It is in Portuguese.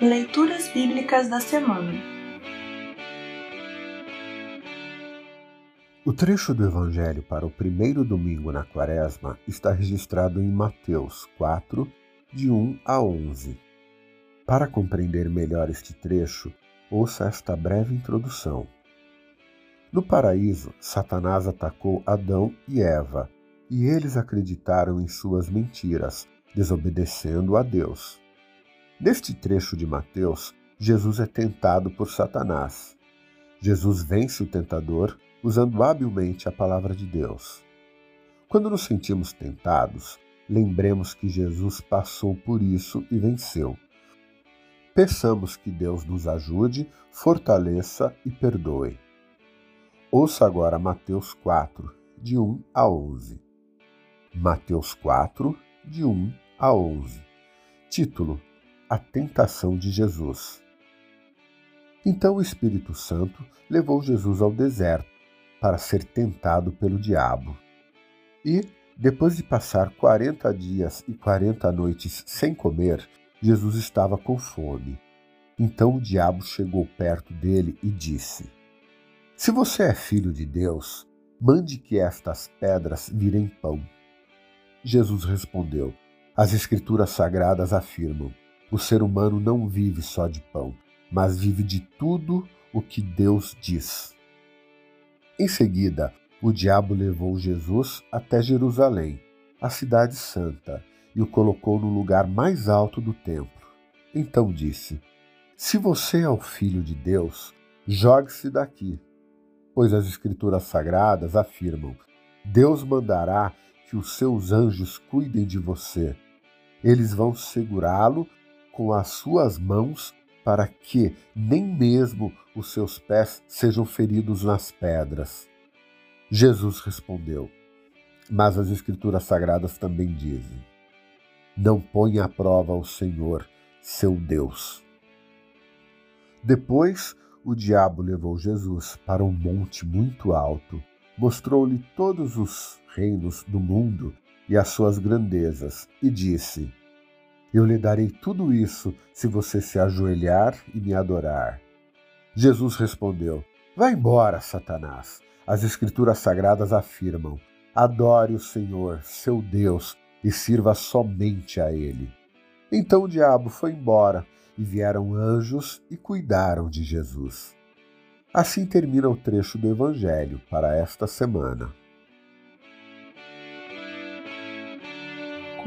Leituras Bíblicas da Semana O trecho do Evangelho para o primeiro domingo na Quaresma está registrado em Mateus 4, de 1 a 11. Para compreender melhor este trecho, ouça esta breve introdução. No paraíso, Satanás atacou Adão e Eva, e eles acreditaram em suas mentiras, desobedecendo a Deus. Neste trecho de Mateus, Jesus é tentado por Satanás. Jesus vence o tentador usando habilmente a palavra de Deus. Quando nos sentimos tentados, lembremos que Jesus passou por isso e venceu. Peçamos que Deus nos ajude, fortaleça e perdoe. Ouça agora Mateus 4, de 1 a 11. Mateus 4, de 1 a 11. Título: a tentação de Jesus. Então o Espírito Santo levou Jesus ao deserto para ser tentado pelo diabo. E, depois de passar quarenta dias e quarenta noites sem comer, Jesus estava com fome. Então o diabo chegou perto dele e disse: Se você é filho de Deus, mande que estas pedras virem pão. Jesus respondeu: As Escrituras sagradas afirmam o ser humano não vive só de pão, mas vive de tudo o que Deus diz. Em seguida, o diabo levou Jesus até Jerusalém, a cidade santa, e o colocou no lugar mais alto do templo. Então disse: Se você é o filho de Deus, jogue-se daqui, pois as Escrituras sagradas afirmam: Deus mandará que os seus anjos cuidem de você. Eles vão segurá-lo com as suas mãos para que nem mesmo os seus pés sejam feridos nas pedras. Jesus respondeu: Mas as Escrituras Sagradas também dizem: Não ponha à prova o Senhor, seu Deus. Depois, o diabo levou Jesus para um monte muito alto, mostrou-lhe todos os reinos do mundo e as suas grandezas, e disse: eu lhe darei tudo isso se você se ajoelhar e me adorar. Jesus respondeu: Vá embora, Satanás. As Escrituras Sagradas afirmam: Adore o Senhor, seu Deus, e sirva somente a Ele. Então o diabo foi embora e vieram anjos e cuidaram de Jesus. Assim termina o trecho do Evangelho para esta semana.